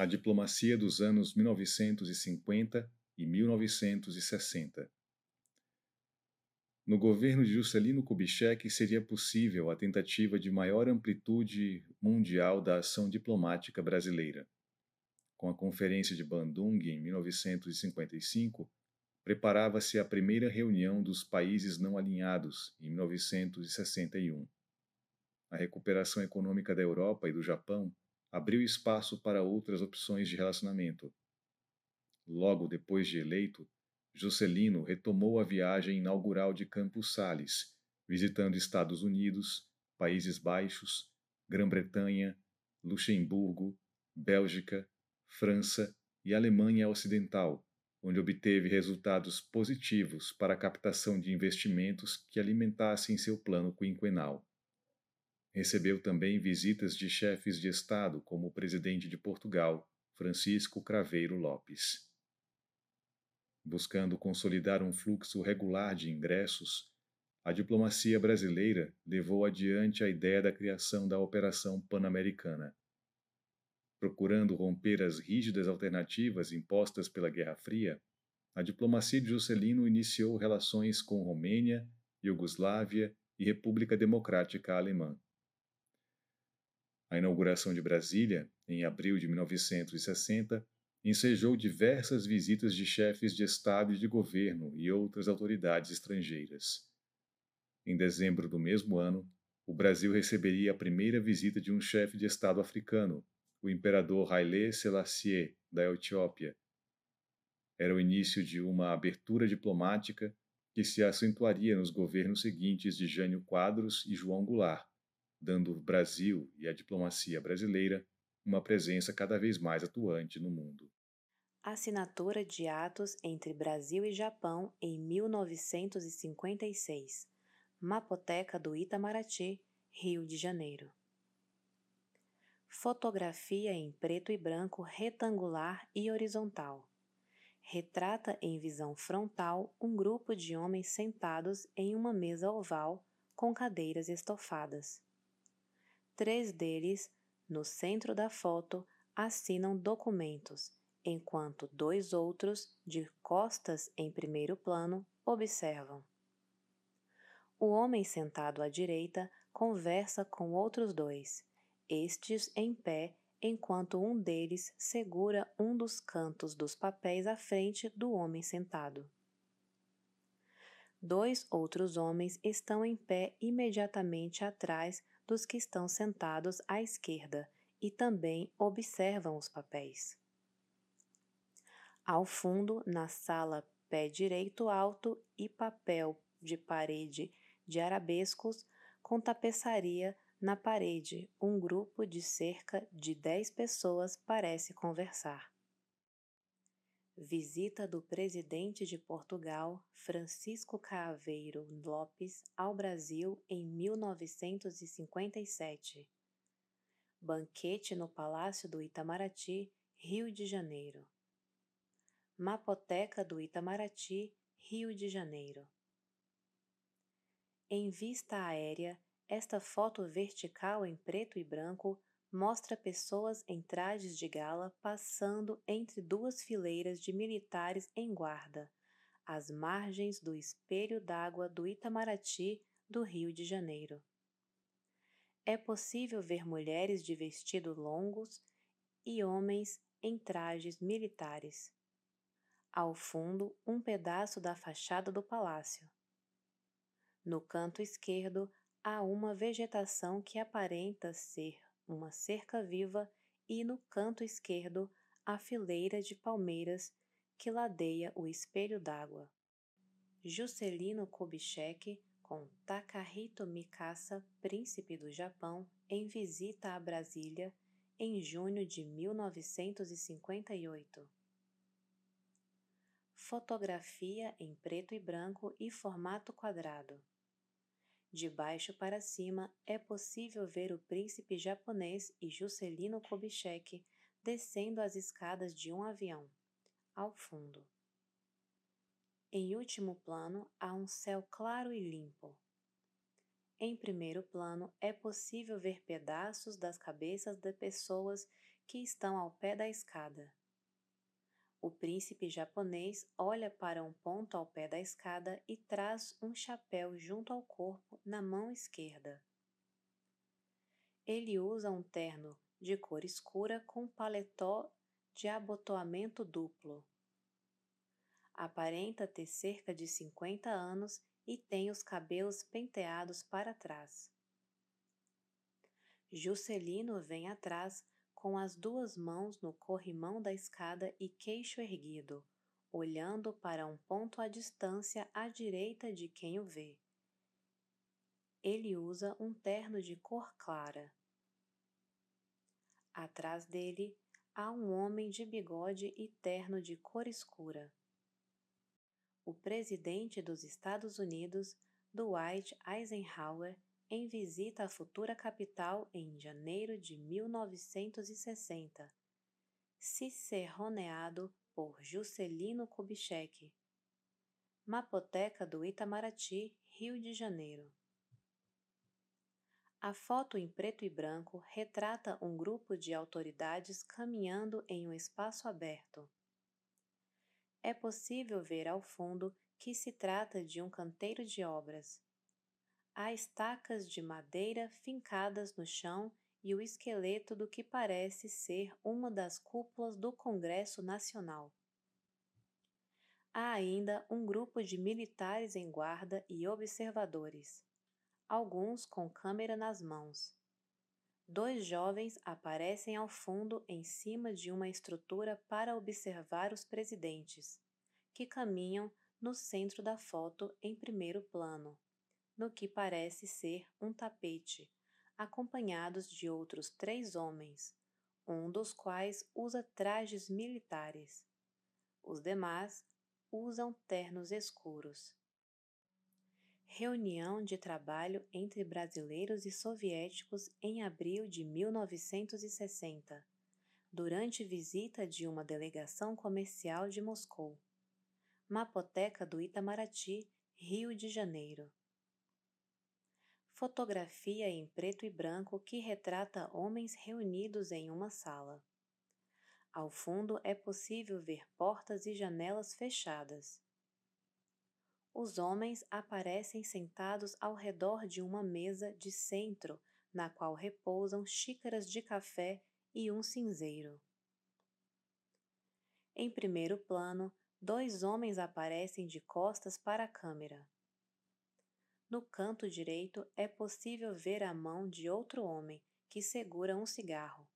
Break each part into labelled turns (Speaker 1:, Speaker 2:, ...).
Speaker 1: A diplomacia dos anos 1950 e 1960. No governo de Juscelino Kubitschek seria possível a tentativa de maior amplitude mundial da ação diplomática brasileira. Com a Conferência de Bandung em 1955, preparava-se a primeira reunião dos países não alinhados em 1961. A recuperação econômica da Europa e do Japão abriu espaço para outras opções de relacionamento. Logo depois de eleito, Juscelino retomou a viagem inaugural de Campos Sales, visitando Estados Unidos, Países Baixos, Grã-Bretanha, Luxemburgo, Bélgica, França e Alemanha Ocidental, onde obteve resultados positivos para a captação de investimentos que alimentassem seu plano quinquenal. Recebeu também visitas de chefes de Estado, como o presidente de Portugal, Francisco Craveiro Lopes buscando consolidar um fluxo regular de ingressos, a diplomacia brasileira levou adiante a ideia da criação da Operação Pan-Americana. Procurando romper as rígidas alternativas impostas pela Guerra Fria, a diplomacia de Juscelino iniciou relações com Romênia, Iugoslávia e República Democrática Alemã. A inauguração de Brasília, em abril de 1960, ensejou diversas visitas de chefes de Estado e de governo e outras autoridades estrangeiras. Em dezembro do mesmo ano, o Brasil receberia a primeira visita de um chefe de Estado africano, o imperador Haile Selassie, da Etiópia. Era o início de uma abertura diplomática que se acentuaria nos governos seguintes de Jânio Quadros e João Goulart, dando o Brasil e a diplomacia brasileira uma presença cada vez mais atuante no mundo.
Speaker 2: Assinatura de atos entre Brasil e Japão em 1956. Mapoteca do Itamaraty, Rio de Janeiro. Fotografia em preto e branco retangular e horizontal. Retrata em visão frontal um grupo de homens sentados em uma mesa oval com cadeiras estofadas. Três deles no centro da foto, assinam documentos, enquanto dois outros, de costas em primeiro plano, observam. O homem sentado à direita conversa com outros dois, estes em pé, enquanto um deles segura um dos cantos dos papéis à frente do homem sentado. Dois outros homens estão em pé imediatamente atrás dos que estão sentados à esquerda e também observam os papéis. Ao fundo, na sala, pé direito alto e papel de parede de arabescos com tapeçaria na parede, um grupo de cerca de dez pessoas parece conversar. Visita do presidente de Portugal, Francisco Caaveiro Lopes, ao Brasil em 1957. Banquete no Palácio do Itamaraty, Rio de Janeiro. Mapoteca do Itamaraty, Rio de Janeiro. Em vista aérea, esta foto vertical em preto e branco mostra pessoas em trajes de gala passando entre duas fileiras de militares em guarda, às margens do espelho d'água do Itamaraty do Rio de Janeiro. É possível ver mulheres de vestidos longos e homens em trajes militares. Ao fundo, um pedaço da fachada do palácio. No canto esquerdo, há uma vegetação que aparenta ser uma cerca viva e no canto esquerdo a fileira de palmeiras que ladeia o espelho d'água. Juscelino Kubitschek com Takahito Mikasa, príncipe do Japão, em visita a Brasília em junho de 1958. Fotografia em preto e branco e formato quadrado. De baixo para cima é possível ver o príncipe japonês e Juscelino Kubitschek descendo as escadas de um avião, ao fundo. Em último plano há um céu claro e limpo. Em primeiro plano é possível ver pedaços das cabeças de pessoas que estão ao pé da escada. O príncipe japonês olha para um ponto ao pé da escada e traz um chapéu junto ao corpo na mão esquerda. Ele usa um terno de cor escura com paletó de abotoamento duplo. Aparenta ter cerca de 50 anos e tem os cabelos penteados para trás. Juscelino vem atrás com as duas mãos no corrimão da escada e queixo erguido, olhando para um ponto à distância à direita de quem o vê. Ele usa um terno de cor clara. Atrás dele há um homem de bigode e terno de cor escura. O presidente dos Estados Unidos, Dwight Eisenhower, em visita à futura capital em janeiro de 1960, cicerroneado por Juscelino Kubitschek. Mapoteca do Itamaraty, Rio de Janeiro. A foto em preto e branco retrata um grupo de autoridades caminhando em um espaço aberto. É possível ver ao fundo que se trata de um canteiro de obras há estacas de madeira fincadas no chão e o esqueleto do que parece ser uma das cúpulas do Congresso Nacional. Há ainda um grupo de militares em guarda e observadores, alguns com câmera nas mãos. Dois jovens aparecem ao fundo em cima de uma estrutura para observar os presidentes, que caminham no centro da foto em primeiro plano no que parece ser um tapete, acompanhados de outros três homens, um dos quais usa trajes militares. Os demais usam ternos escuros. Reunião de trabalho entre brasileiros e soviéticos em abril de 1960, durante visita de uma delegação comercial de Moscou. Mapoteca do Itamaraty, Rio de Janeiro fotografia em preto e branco que retrata homens reunidos em uma sala. Ao fundo é possível ver portas e janelas fechadas. Os homens aparecem sentados ao redor de uma mesa de centro, na qual repousam xícaras de café e um cinzeiro. Em primeiro plano, dois homens aparecem de costas para a câmera. No canto direito é possível ver a mão de outro homem que segura um cigarro.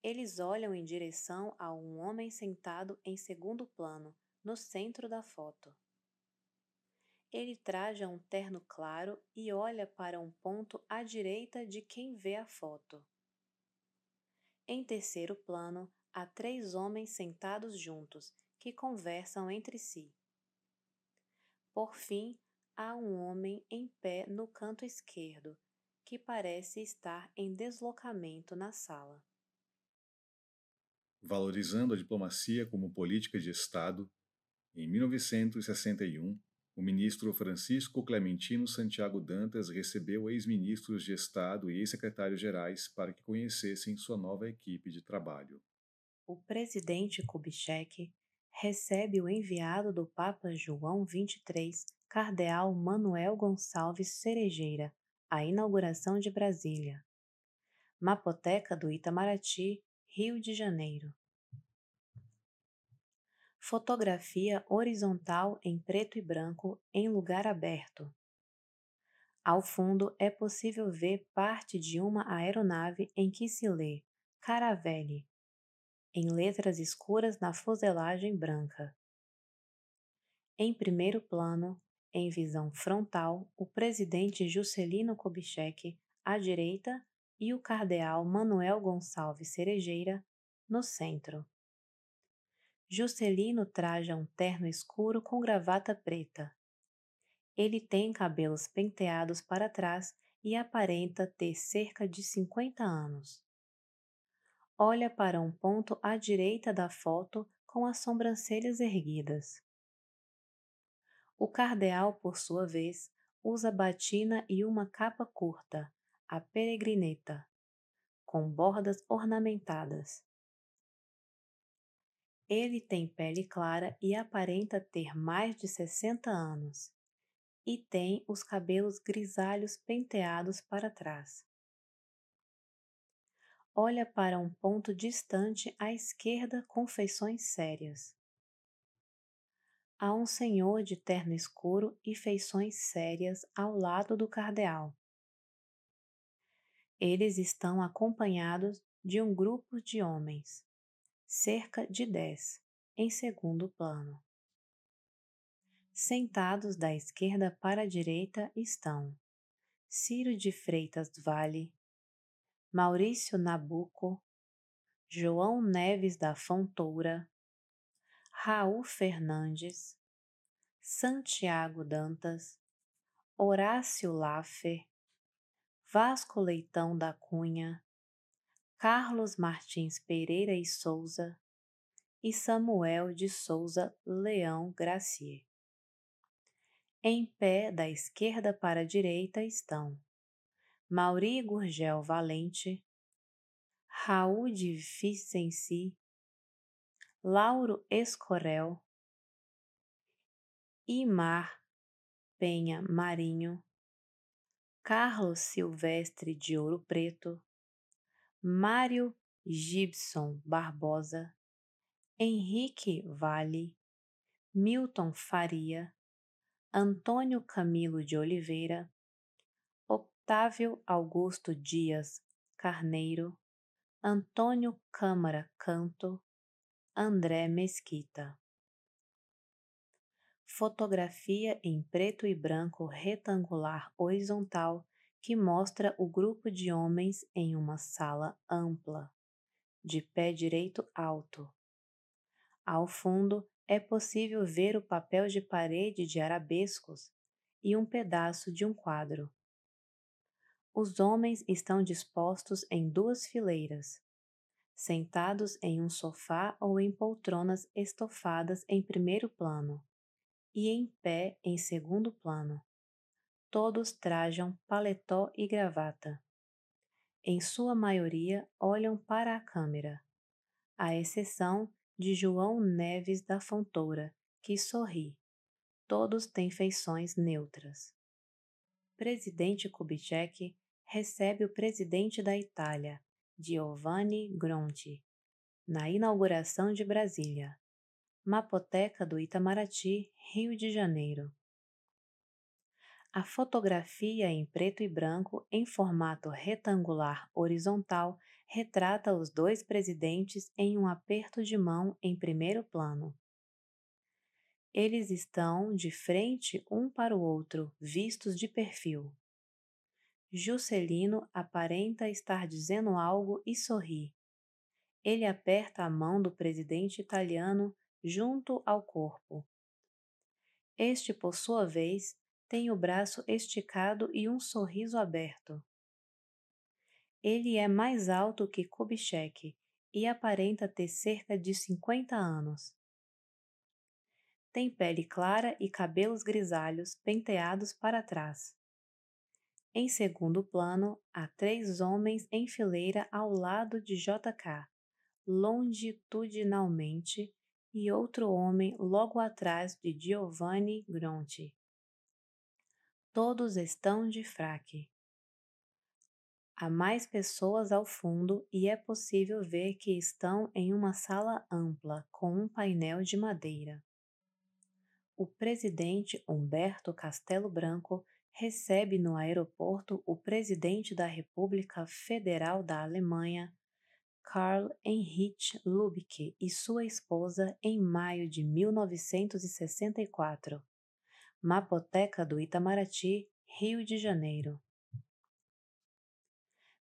Speaker 2: Eles olham em direção a um homem sentado em segundo plano, no centro da foto. Ele traja um terno claro e olha para um ponto à direita de quem vê a foto. Em terceiro plano, há três homens sentados juntos que conversam entre si. Por fim, há um homem em pé no canto esquerdo, que parece estar em deslocamento na sala.
Speaker 1: Valorizando a diplomacia como política de Estado, em 1961, o ministro Francisco Clementino Santiago Dantas recebeu ex-ministros de Estado e ex-secretários-gerais para que conhecessem sua nova equipe de trabalho.
Speaker 2: O presidente Kubitschek recebe o enviado do Papa João XXIII Cardeal Manuel Gonçalves Cerejeira, a inauguração de Brasília. Mapoteca do Itamaraty, Rio de Janeiro. Fotografia horizontal em preto e branco em lugar aberto. Ao fundo é possível ver parte de uma aeronave em que se lê Caravelle, em letras escuras na fuselagem branca. Em primeiro plano, em visão frontal, o presidente Juscelino Kubitschek à direita e o cardeal Manuel Gonçalves Cerejeira no centro. Juscelino traja um terno escuro com gravata preta. Ele tem cabelos penteados para trás e aparenta ter cerca de 50 anos. Olha para um ponto à direita da foto com as sobrancelhas erguidas. O cardeal, por sua vez, usa batina e uma capa curta, a peregrineta, com bordas ornamentadas. Ele tem pele clara e aparenta ter mais de 60 anos, e tem os cabelos grisalhos penteados para trás. Olha para um ponto distante à esquerda com feições sérias. Há um senhor de terno escuro e feições sérias ao lado do cardeal. Eles estão acompanhados de um grupo de homens, cerca de dez, em segundo plano. Sentados da esquerda para a direita estão Ciro de Freitas Vale, Maurício Nabuco, João Neves da Fontoura, Raul Fernandes, Santiago Dantas, Horácio Laffer, Vasco Leitão da Cunha, Carlos Martins Pereira e Souza e Samuel de Souza Leão Gracier. Em pé da esquerda para a direita estão Mauri Gurgel Valente, Raul de Vicenci, Lauro Escorel, Imar Penha Marinho, Carlos Silvestre de Ouro Preto, Mário Gibson Barbosa, Henrique Vale, Milton Faria, Antônio Camilo de Oliveira, Otávio Augusto Dias Carneiro, Antônio Câmara Canto, André Mesquita. Fotografia em preto e branco retangular horizontal que mostra o grupo de homens em uma sala ampla, de pé direito alto. Ao fundo é possível ver o papel de parede de arabescos e um pedaço de um quadro. Os homens estão dispostos em duas fileiras, sentados em um sofá ou em poltronas estofadas em primeiro plano e em pé em segundo plano. Todos trajam paletó e gravata. Em sua maioria olham para a câmera, à exceção de João Neves da Fontoura, que sorri. Todos têm feições neutras. Presidente Kubitschek recebe o presidente da Itália, Giovanni Gronti, na inauguração de Brasília. Mapoteca do Itamaraty, Rio de Janeiro. A fotografia em preto e branco, em formato retangular horizontal, retrata os dois presidentes em um aperto de mão em primeiro plano. Eles estão de frente um para o outro, vistos de perfil. Juscelino aparenta estar dizendo algo e sorri. Ele aperta a mão do presidente italiano junto ao corpo. Este, por sua vez, tem o braço esticado e um sorriso aberto. Ele é mais alto que Kubitschek e aparenta ter cerca de 50 anos. Tem pele clara e cabelos grisalhos penteados para trás. Em segundo plano, há três homens em fileira ao lado de JK, longitudinalmente, e outro homem logo atrás de Giovanni Gronti. Todos estão de fraque. Há mais pessoas ao fundo e é possível ver que estão em uma sala ampla com um painel de madeira. O presidente Humberto Castelo Branco recebe no aeroporto o presidente da República Federal da Alemanha, Karl Heinrich Lübke, e sua esposa em maio de 1964. Mapoteca do Itamaraty, Rio de Janeiro.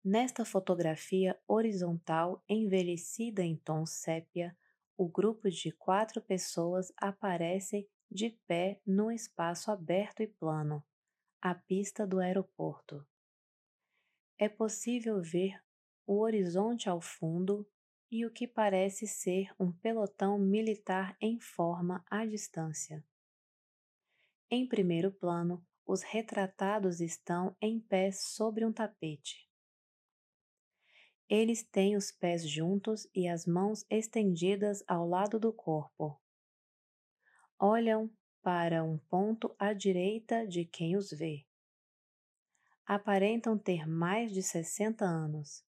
Speaker 2: Nesta fotografia horizontal envelhecida em tom sépia, o grupo de quatro pessoas aparece de pé num espaço aberto e plano, a pista do aeroporto. É possível ver o horizonte ao fundo e o que parece ser um pelotão militar em forma à distância. Em primeiro plano, os retratados estão em pé sobre um tapete. Eles têm os pés juntos e as mãos estendidas ao lado do corpo. Olham para um ponto à direita de quem os vê. Aparentam ter mais de 60 anos.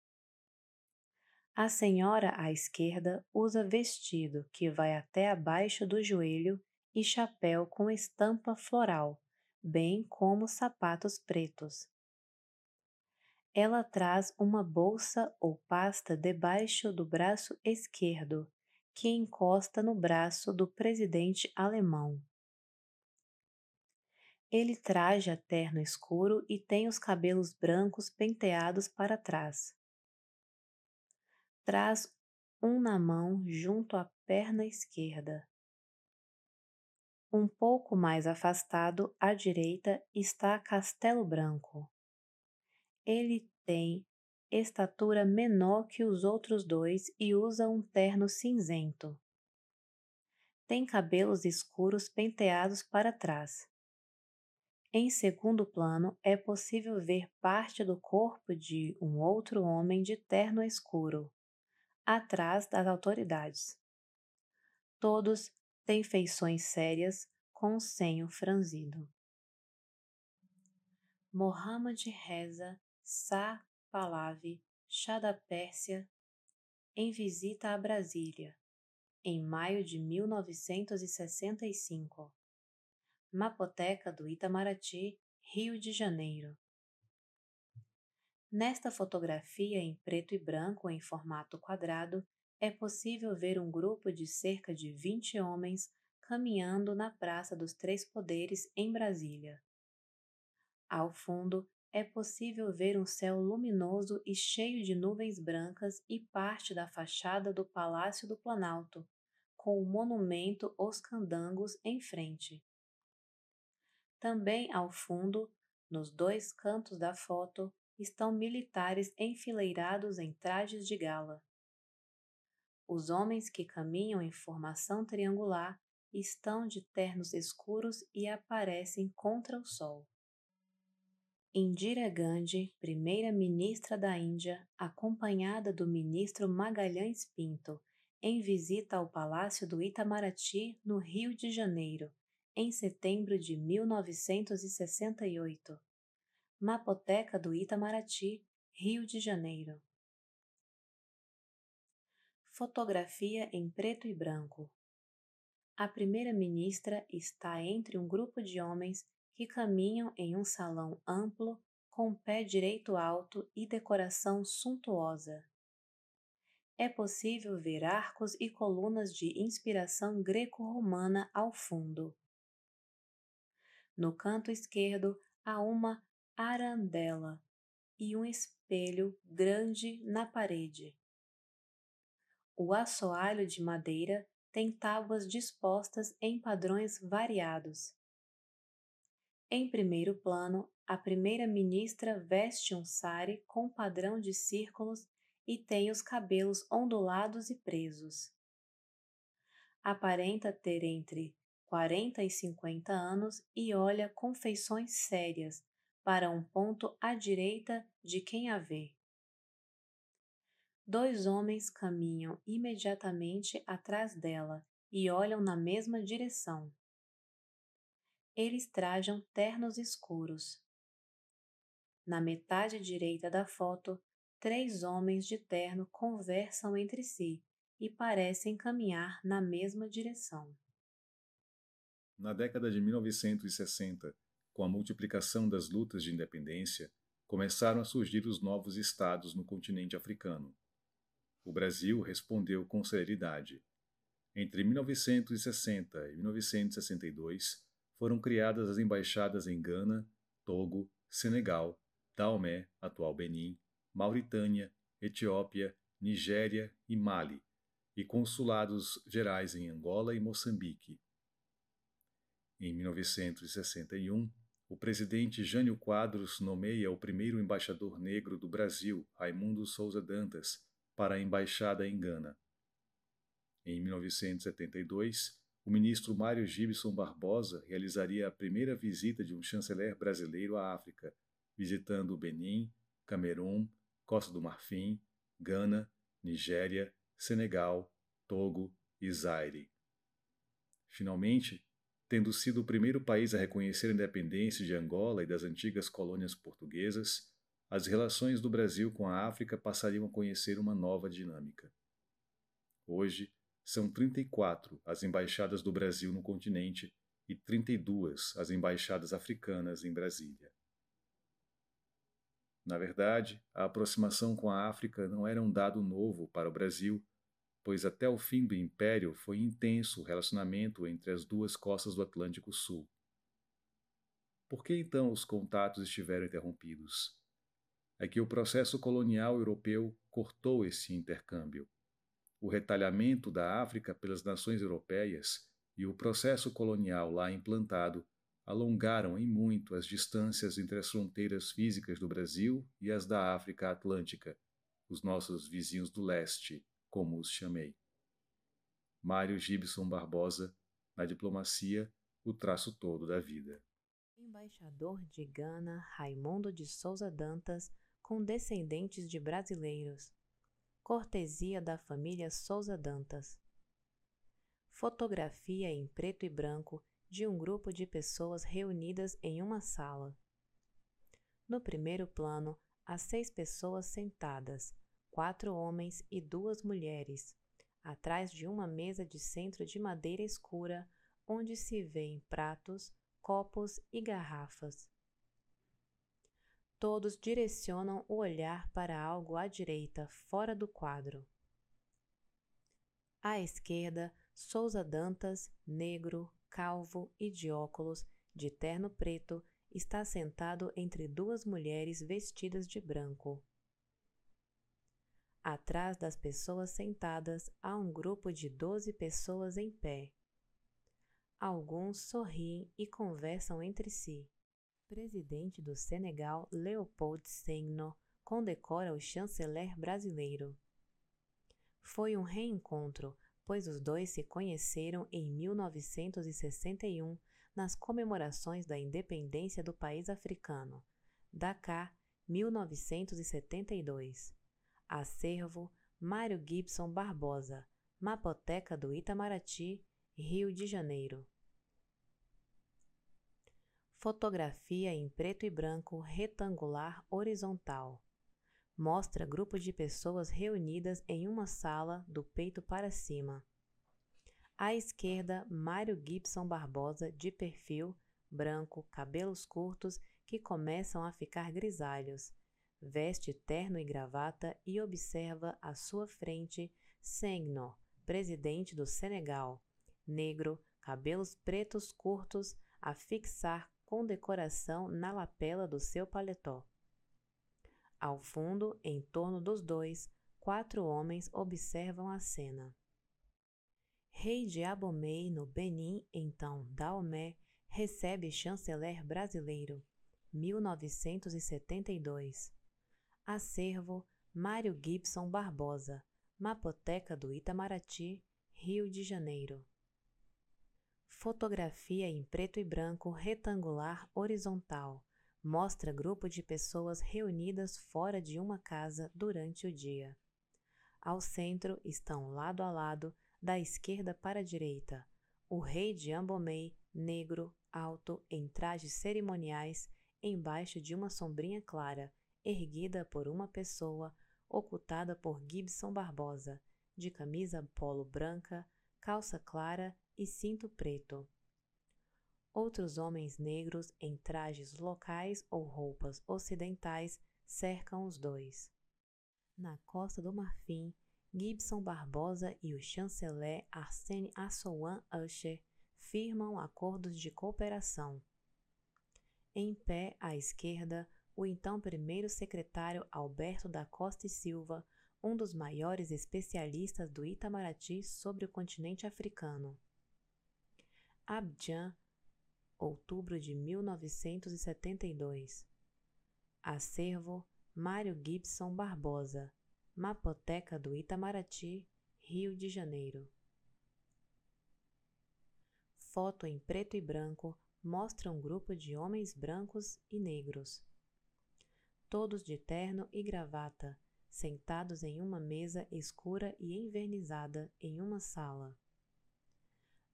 Speaker 2: A senhora à esquerda usa vestido que vai até abaixo do joelho e chapéu com estampa floral, bem como sapatos pretos. Ela traz uma bolsa ou pasta debaixo do braço esquerdo, que encosta no braço do presidente alemão. Ele traja terno escuro e tem os cabelos brancos penteados para trás. Traz um na mão junto à perna esquerda. Um pouco mais afastado à direita está Castelo Branco. Ele tem estatura menor que os outros dois e usa um terno cinzento. Tem cabelos escuros penteados para trás. Em segundo plano, é possível ver parte do corpo de um outro homem de terno escuro, atrás das autoridades. Todos têm feições sérias, com o senho franzido. Mohammed reza Sa Pahlavi, chá da Pérsia, em visita a Brasília, em maio de 1965. Mapoteca do Itamaraty, Rio de Janeiro. Nesta fotografia em preto e branco em formato quadrado, é possível ver um grupo de cerca de 20 homens caminhando na Praça dos Três Poderes em Brasília. Ao fundo, é possível ver um céu luminoso e cheio de nuvens brancas e parte da fachada do Palácio do Planalto, com o monumento Os Candangos em frente. Também ao fundo, nos dois cantos da foto, estão militares enfileirados em trajes de gala. Os homens que caminham em formação triangular estão de ternos escuros e aparecem contra o sol. Indira Gandhi, primeira-ministra da Índia, acompanhada do ministro Magalhães Pinto, em visita ao Palácio do Itamaraty, no Rio de Janeiro, em setembro de 1968. Mapoteca do Itamaraty, Rio de Janeiro. Fotografia em preto e branco. A primeira-ministra está entre um grupo de homens que caminham em um salão amplo, com pé direito alto e decoração suntuosa. É possível ver arcos e colunas de inspiração greco-romana ao fundo. No canto esquerdo há uma arandela e um espelho grande na parede. O assoalho de madeira tem tábuas dispostas em padrões variados. Em primeiro plano, a primeira-ministra veste um sari com padrão de círculos e tem os cabelos ondulados e presos. Aparenta ter entre 40 e 50 anos e olha com feições sérias para um ponto à direita de quem a vê. Dois homens caminham imediatamente atrás dela e olham na mesma direção. Eles trajam ternos escuros. Na metade direita da foto, três homens de terno conversam entre si e parecem caminhar na mesma direção.
Speaker 1: Na década de 1960, com a multiplicação das lutas de independência, começaram a surgir os novos estados no continente africano. O Brasil respondeu com celeridade. Entre 1960 e 1962, foram criadas as embaixadas em Gana, Togo, Senegal, Daomé, atual Benin, Mauritânia, Etiópia, Nigéria e Mali, e consulados gerais em Angola e Moçambique. Em 1961, o presidente Jânio Quadros nomeia o primeiro embaixador negro do Brasil, Raimundo Souza Dantas, para a embaixada em Gana. Em 1972, o ministro Mário Gibson Barbosa realizaria a primeira visita de um chanceler brasileiro à África, visitando Benin, Camerun, Costa do Marfim, Gana, Nigéria, Senegal, Togo e Zaire. Finalmente, tendo sido o primeiro país a reconhecer a independência de Angola e das antigas colônias portuguesas, as relações do Brasil com a África passariam a conhecer uma nova dinâmica. Hoje, são 34 as embaixadas do Brasil no continente e 32 as embaixadas africanas em Brasília. Na verdade, a aproximação com a África não era um dado novo para o Brasil, pois até o fim do Império foi intenso o relacionamento entre as duas costas do Atlântico Sul. Por que então os contatos estiveram interrompidos? É que o processo colonial europeu cortou esse intercâmbio. O retalhamento da África pelas nações europeias e o processo colonial lá implantado alongaram em muito as distâncias entre as fronteiras físicas do Brasil e as da África Atlântica, os nossos vizinhos do leste, como os chamei. Mário Gibson Barbosa, na diplomacia, o traço todo da vida.
Speaker 2: Embaixador de Gana Raimundo de Souza Dantas, com descendentes de brasileiros. Cortesia da família Souza Dantas. Fotografia em preto e branco de um grupo de pessoas reunidas em uma sala. No primeiro plano, há seis pessoas sentadas, quatro homens e duas mulheres, atrás de uma mesa de centro de madeira escura, onde se vêem pratos, copos e garrafas. Todos direcionam o olhar para algo à direita, fora do quadro. À esquerda, Souza Dantas, negro, calvo e de óculos, de terno preto, está sentado entre duas mulheres vestidas de branco. Atrás das pessoas sentadas há um grupo de doze pessoas em pé. Alguns sorriem e conversam entre si. Presidente do Senegal, Leopold Senghor, condecora o chanceler brasileiro. Foi um reencontro, pois os dois se conheceram em 1961 nas comemorações da independência do país africano. Dakar, 1972. Acervo Mário Gibson Barbosa, Mapoteca do Itamaraty, Rio de Janeiro. Fotografia em preto e branco retangular horizontal. Mostra grupo de pessoas reunidas em uma sala do peito para cima. À esquerda, Mário Gibson Barbosa, de perfil, branco, cabelos curtos que começam a ficar grisalhos, veste terno e gravata e observa à sua frente Senghor, presidente do Senegal, negro, cabelos pretos curtos, a fixar com decoração na lapela do seu paletó. Ao fundo, em torno dos dois, quatro homens observam a cena. Rei de Abomey, no Benin, então Daomé, recebe chanceler brasileiro, 1972. Acervo Mário Gibson Barbosa, Mapoteca do Itamaraty, Rio de Janeiro. Fotografia em preto e branco retangular horizontal mostra grupo de pessoas reunidas fora de uma casa durante o dia. Ao centro estão lado a lado, da esquerda para a direita, o rei de Ambomei, negro, alto, em trajes cerimoniais, embaixo de uma sombrinha clara, erguida por uma pessoa, ocultada por Gibson Barbosa, de camisa polo branca, calça clara e cinto preto. Outros homens negros em trajes locais ou roupas ocidentais cercam os dois. Na Costa do Marfim, Gibson Barbosa e o chanceler Arsène Assouan Usher firmam acordos de cooperação. Em pé à esquerda, o então primeiro secretário Alberto da Costa e Silva, um dos maiores especialistas do Itamaraty sobre o continente africano. Abidjan, outubro de 1972. Acervo Mário Gibson Barbosa, Mapoteca do Itamaraty, Rio de Janeiro. Foto em preto e branco mostra um grupo de homens brancos e negros todos de terno e gravata, sentados em uma mesa escura e envernizada em uma sala.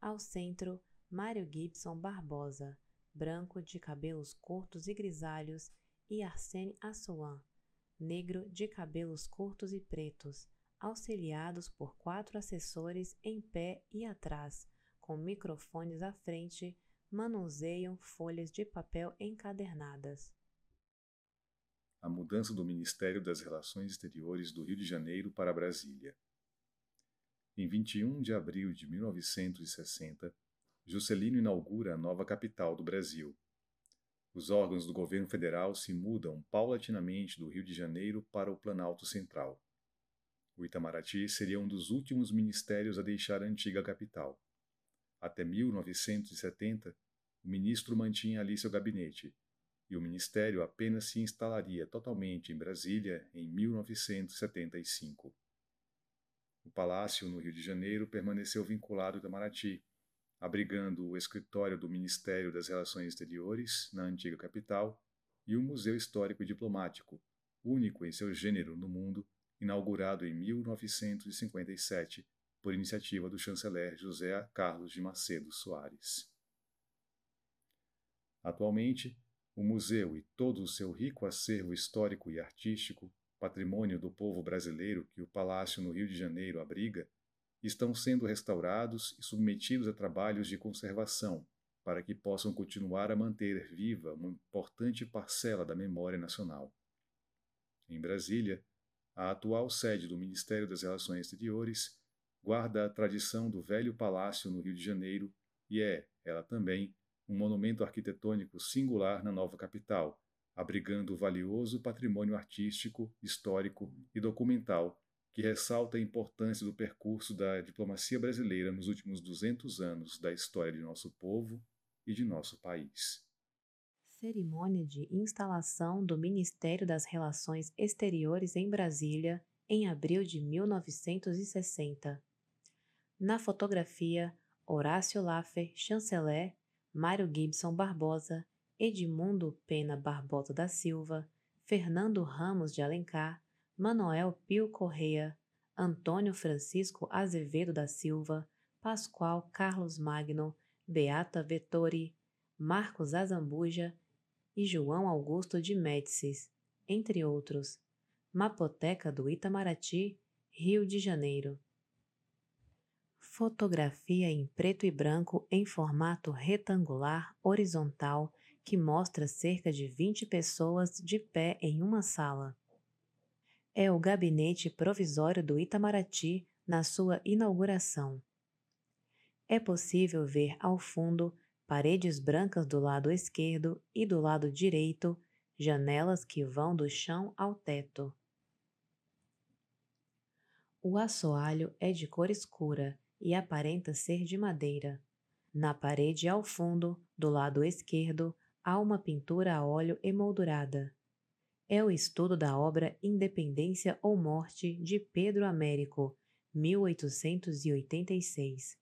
Speaker 2: Ao centro, Mário Gibson Barbosa, branco de cabelos curtos e grisalhos, e Arsène Assouan, negro de cabelos curtos e pretos, auxiliados por quatro assessores em pé e atrás, com microfones à frente, manuseiam folhas de papel encadernadas.
Speaker 1: A mudança do Ministério das Relações Exteriores do Rio de Janeiro para Brasília. Em 21 de abril de 1960, Juscelino inaugura a nova capital do Brasil. Os órgãos do governo federal se mudam paulatinamente do Rio de Janeiro para o Planalto Central. O Itamaraty seria um dos últimos ministérios a deixar a antiga capital. Até 1970, o ministro mantinha ali seu gabinete, e o ministério apenas se instalaria totalmente em Brasília em 1975. O palácio no Rio de Janeiro permaneceu vinculado ao Itamaraty, abrigando o escritório do Ministério das Relações Exteriores, na antiga capital, e o Museu Histórico e Diplomático, único em seu gênero no mundo, inaugurado em 1957 por iniciativa do chanceler José Carlos de Macedo Soares. Atualmente, o museu e todo o seu rico acervo histórico e artístico, patrimônio do povo brasileiro que o Palácio no Rio de Janeiro abriga, estão sendo restaurados e submetidos a trabalhos de conservação para que possam continuar a manter viva uma importante parcela da memória nacional. Em Brasília, a atual sede do Ministério das Relações Exteriores guarda a tradição do velho palácio no Rio de Janeiro e é, ela também, um monumento arquitetônico singular na nova capital, abrigando o valioso patrimônio artístico, histórico e documental que ressalta a importância do percurso da diplomacia brasileira nos últimos 200 anos da história de nosso povo e de nosso país
Speaker 2: cerimônia de instalação do Ministério das Relações Exteriores em Brasília, em abril de 1960. Na fotografia, Horácio Laffer, chanceler, Mário Gibson Barbosa, Edmundo Pena Barbosa da Silva, Fernando Ramos de Alencar, Manuel Pio Correia, Antônio Francisco Azevedo da Silva, Pascoal Carlos Magno, Beata Vettori, Marcos Azambuja, e João Augusto de Médicis, entre outros. Mapoteca do Itamaraty, Rio de Janeiro. Fotografia em preto e branco em formato retangular horizontal que mostra cerca de 20 pessoas de pé em uma sala. É o gabinete provisório do Itamaraty na sua inauguração. É possível ver ao fundo paredes brancas do lado esquerdo e do lado direito, janelas que vão do chão ao teto. O assoalho é de cor escura e aparenta ser de madeira. Na parede ao fundo, do lado esquerdo, há uma pintura a óleo emoldurada. É o estudo da obra Independência ou Morte de Pedro Américo, 1886.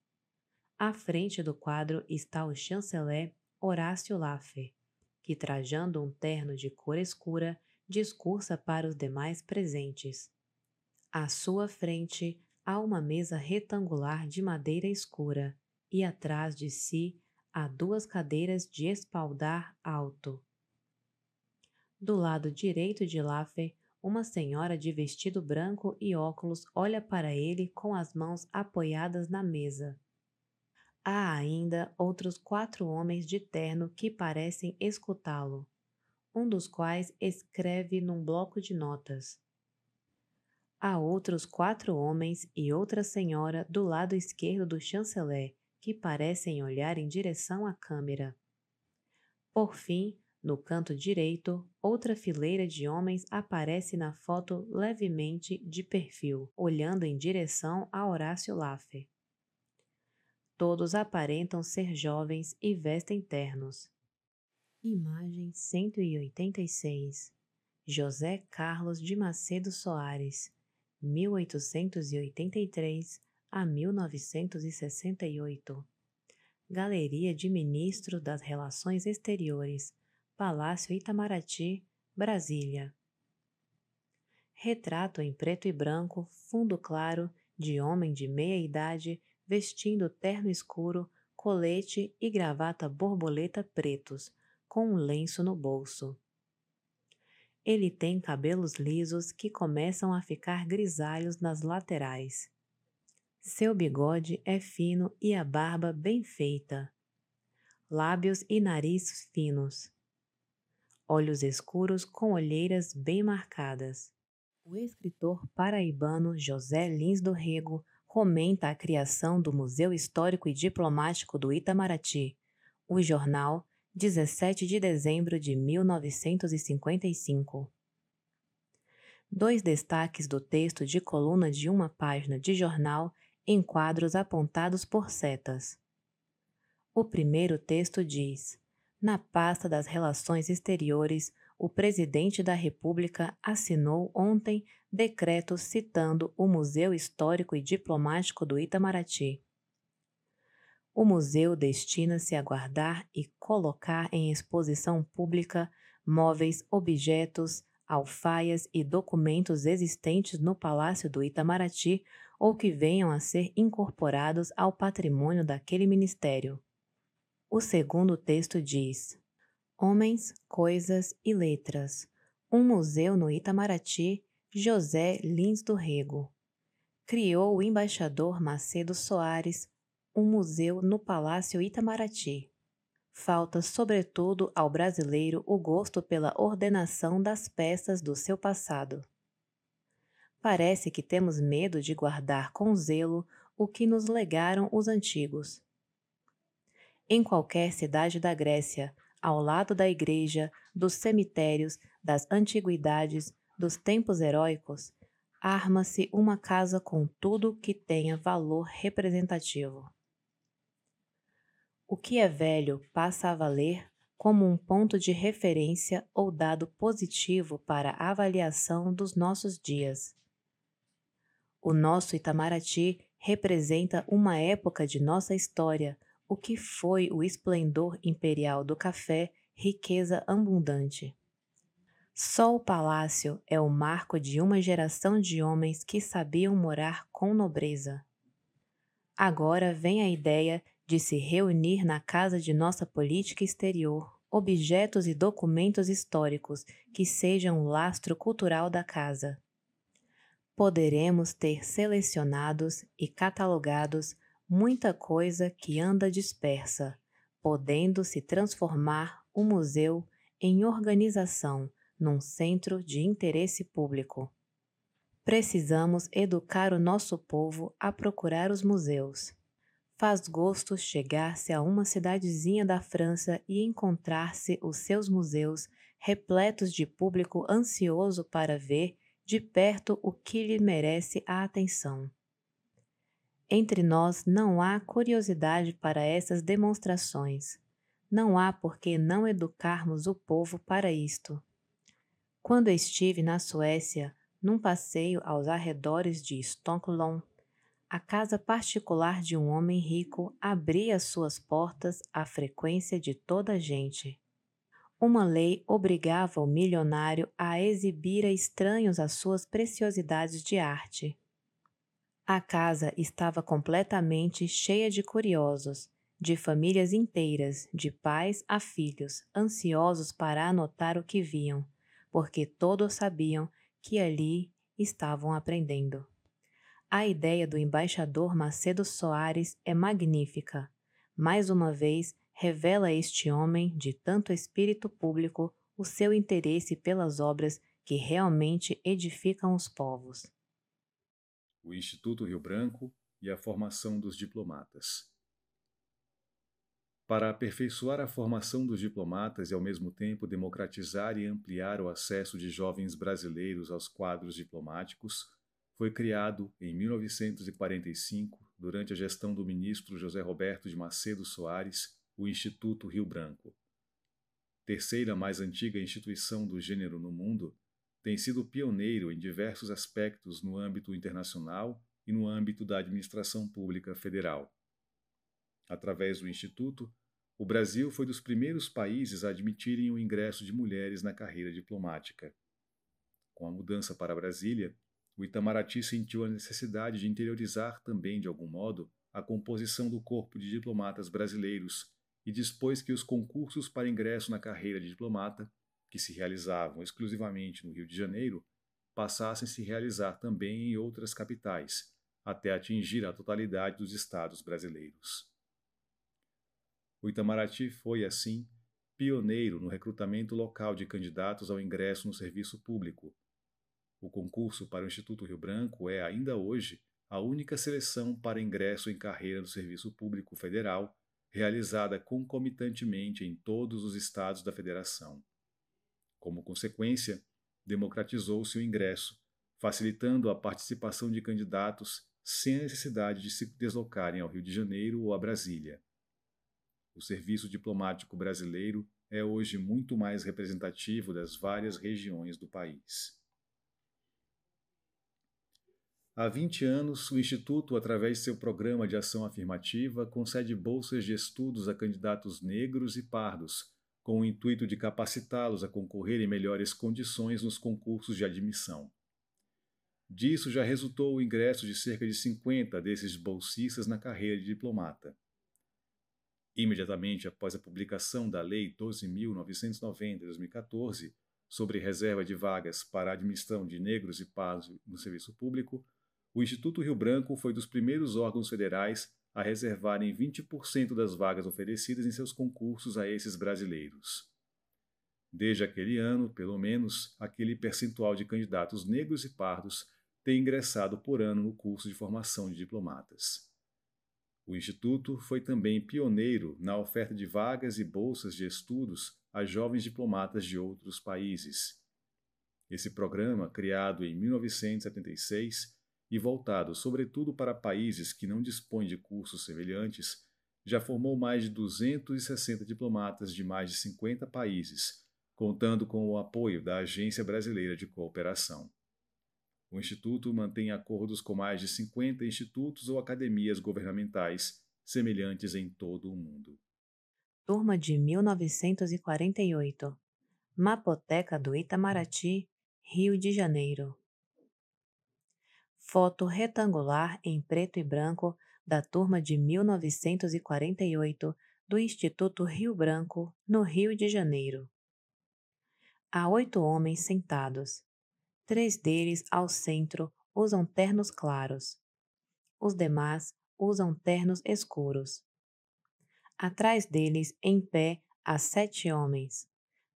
Speaker 2: À frente do quadro está o chanceler Horácio Laffer, que, trajando um terno de cor escura, discursa para os demais presentes. À sua frente há uma mesa retangular de madeira escura e atrás de si há duas cadeiras de espaldar alto. Do lado direito de Laffer, uma senhora de vestido branco e óculos olha para ele com as mãos apoiadas na mesa. Há ainda outros quatro homens de terno que parecem escutá-lo, um dos quais escreve num bloco de notas. Há outros quatro homens e outra senhora do lado esquerdo do chanceler que parecem olhar em direção à câmera. Por fim, no canto direito, outra fileira de homens aparece na foto levemente de perfil, olhando em direção a Horácio Laffer. Todos aparentam ser jovens e vestem ternos. Imagem 186 José Carlos de Macedo Soares, 1883 a 1968. Galeria de Ministro das Relações Exteriores, Palácio Itamaraty, Brasília. Retrato em preto e branco, fundo claro, de homem de meia idade, vestindo terno escuro, colete e gravata borboleta pretos, com um lenço no bolso. Ele tem cabelos lisos que começam a ficar grisalhos nas laterais. Seu bigode é fino e a barba bem feita. Lábios e nariz finos. Olhos escuros com olheiras bem marcadas. O escritor paraibano José Lins do Rego comenta a criação do Museu Histórico e Diplomático do Itamaraty, o jornal 17 de dezembro de 1955. Dois destaques do texto de coluna de uma página de jornal em quadros apontados por setas. O primeiro texto diz: Na pasta das Relações Exteriores, o presidente da República assinou ontem decreto citando o Museu Histórico e Diplomático do Itamaraty. O museu destina-se a guardar e colocar em exposição pública móveis, objetos, alfaias e documentos existentes no Palácio do Itamaraty ou que venham a ser incorporados ao patrimônio daquele ministério. O segundo texto diz: Homens, Coisas e Letras. Um museu no Itamaraty, José Lins do Rego. Criou o embaixador Macedo Soares um museu no Palácio Itamaraty. Falta, sobretudo, ao brasileiro o gosto pela ordenação das peças do seu passado. Parece que temos medo de guardar com zelo o que nos legaram os antigos. Em qualquer cidade da Grécia, ao lado da igreja, dos cemitérios, das antiguidades, dos tempos heróicos, arma-se uma casa com tudo que tenha valor representativo. O que é velho passa a valer como um ponto de referência ou dado positivo para avaliação dos nossos dias. O nosso Itamaraty representa uma época de nossa história, o que foi o esplendor imperial do café, riqueza abundante. Só o palácio é o marco de uma geração de homens que sabiam morar com nobreza. Agora vem a ideia de se reunir na casa de nossa política exterior objetos e documentos históricos que sejam o lastro cultural da casa. Poderemos ter selecionados e catalogados muita coisa que anda dispersa, podendo se transformar o museu em organização num centro de interesse público. Precisamos educar o nosso povo a procurar os museus Faz gosto chegar-se a uma cidadezinha da França e encontrar-se os seus museus repletos de público ansioso para ver de perto o que lhe merece a atenção. Entre nós não há curiosidade para essas demonstrações. Não há por que não educarmos o povo para isto. Quando estive na Suécia, num passeio aos arredores de Stockholm, a casa particular de um homem rico abria suas portas à frequência de toda a gente. Uma lei obrigava o milionário a exibir a estranhos as suas preciosidades de arte. A casa estava completamente cheia de curiosos, de famílias inteiras, de pais a filhos, ansiosos para anotar o que viam, porque todos sabiam que ali estavam aprendendo. A ideia do embaixador Macedo Soares é magnífica. Mais uma vez, revela este homem de tanto espírito público o seu interesse pelas obras que realmente edificam os povos.
Speaker 1: O Instituto Rio Branco e a formação dos diplomatas. Para aperfeiçoar a formação dos diplomatas e ao mesmo tempo democratizar e ampliar o acesso de jovens brasileiros aos quadros diplomáticos, foi criado em 1945, durante a gestão do ministro José Roberto de Macedo Soares, o Instituto Rio Branco. Terceira mais antiga instituição do gênero no mundo, tem sido pioneiro em diversos aspectos no âmbito internacional e no âmbito da administração pública federal. Através do Instituto, o Brasil foi dos primeiros países a admitirem o ingresso de mulheres na carreira diplomática. com a mudança para Brasília, o Itamaraty sentiu a necessidade de interiorizar também, de algum modo, a composição do corpo de diplomatas brasileiros e dispôs que os concursos para ingresso na carreira de diplomata, que se realizavam exclusivamente no Rio de Janeiro, passassem a se realizar também em outras capitais, até atingir a totalidade dos estados brasileiros. O Itamaraty foi, assim, pioneiro no recrutamento local de candidatos ao ingresso no serviço público. O concurso para o Instituto Rio Branco é, ainda hoje, a única seleção para ingresso em carreira no Serviço Público Federal realizada concomitantemente em todos os estados da Federação. Como consequência, democratizou-se o ingresso, facilitando a participação de candidatos sem a necessidade de se deslocarem ao Rio de Janeiro ou a Brasília. O serviço diplomático brasileiro é hoje muito mais representativo das várias regiões do país. Há 20 anos, o Instituto, através de seu programa de ação afirmativa, concede bolsas de estudos a candidatos negros e pardos, com o intuito de capacitá-los a concorrer em melhores condições nos concursos de admissão. Disso já resultou o ingresso de cerca de 50 desses bolsistas na carreira de diplomata. Imediatamente após a publicação da Lei 12.990 de 2014 sobre reserva de vagas para a admissão de negros e pardos no serviço público, o Instituto Rio Branco foi dos primeiros órgãos federais a reservarem 20% das vagas oferecidas em seus concursos a esses brasileiros. Desde aquele ano, pelo menos, aquele percentual de candidatos negros e pardos tem ingressado por ano no curso de formação de diplomatas. O Instituto foi também pioneiro na oferta de vagas e bolsas de estudos a jovens diplomatas de outros países. Esse programa, criado em 1976, e voltado sobretudo para países que não dispõem de cursos semelhantes, já formou mais de 260 diplomatas de mais de 50 países, contando com o apoio da Agência Brasileira de Cooperação. O Instituto mantém acordos com mais de 50 institutos ou academias governamentais semelhantes em todo o mundo.
Speaker 2: Turma de 1948 Mapoteca do Itamaraty, Rio de Janeiro foto retangular em preto e branco da turma de 1948 do Instituto Rio Branco, no Rio de Janeiro. Há oito homens sentados. Três deles, ao centro, usam ternos claros. Os demais usam ternos escuros. Atrás deles, em pé, há sete homens.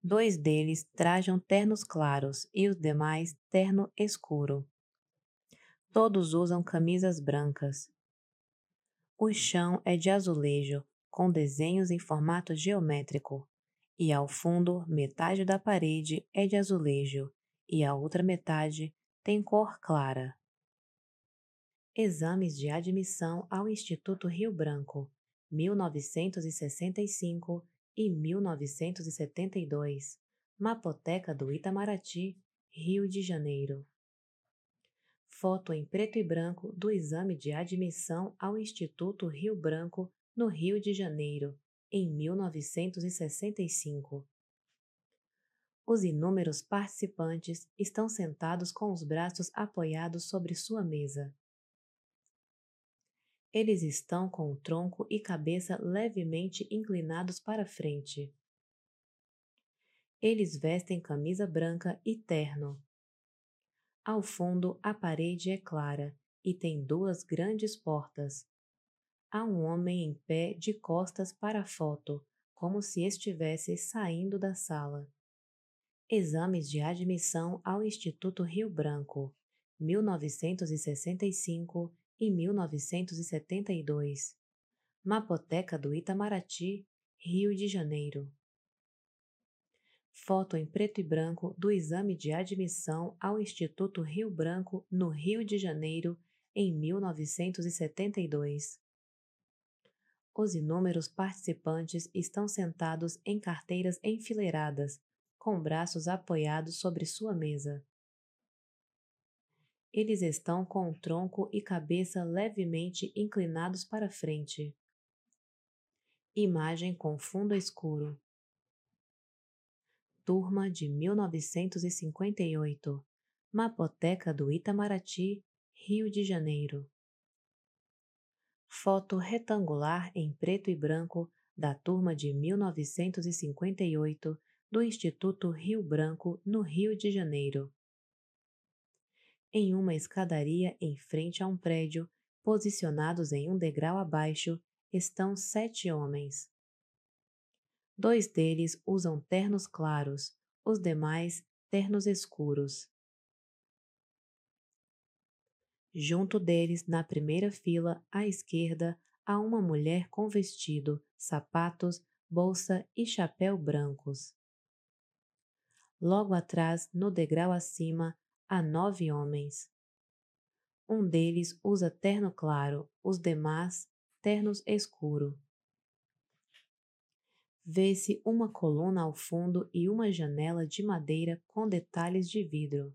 Speaker 2: Dois deles trajam ternos claros e os demais terno escuro. Todos usam camisas brancas. O chão é de azulejo, com desenhos em formato geométrico, e ao fundo, metade da parede é de azulejo e a outra metade tem cor clara. Exames de admissão ao Instituto Rio Branco, 1965 e 1972, Mapoteca do Itamaraty, Rio de Janeiro foto em preto e branco do exame de admissão ao Instituto Rio Branco, no Rio de Janeiro, em 1965. Os inúmeros participantes estão sentados com os braços apoiados sobre sua mesa. Eles estão com o tronco e cabeça levemente inclinados para frente. Eles vestem camisa branca e terno. Ao fundo, a parede é clara e tem duas grandes portas. Há um homem em pé de costas para a foto, como se estivesse saindo da sala. Exames de admissão ao Instituto Rio Branco, 1965 e 1972. Mapoteca do Itamaraty, Rio de Janeiro foto em preto e branco do exame de admissão ao Instituto Rio Branco, no Rio de Janeiro, em 1972. Os inúmeros participantes estão sentados em carteiras enfileiradas, com braços apoiados sobre sua mesa. Eles estão com o tronco e cabeça levemente inclinados para frente. Imagem com fundo escuro turma de 1958, Mapoteca do Itamaraty, Rio de Janeiro. Foto retangular em preto e branco da turma de 1958 do Instituto Rio Branco, no Rio de Janeiro. Em uma escadaria em frente a um prédio, posicionados em um degrau abaixo, estão sete homens. Dois deles usam ternos claros, os demais ternos escuros. Junto deles, na primeira fila, à esquerda, há uma mulher com vestido, sapatos, bolsa e chapéu brancos. Logo atrás, no degrau acima, há nove homens. Um deles usa terno claro, os demais ternos escuro. Vê-se uma coluna ao fundo e uma janela de madeira com detalhes de vidro.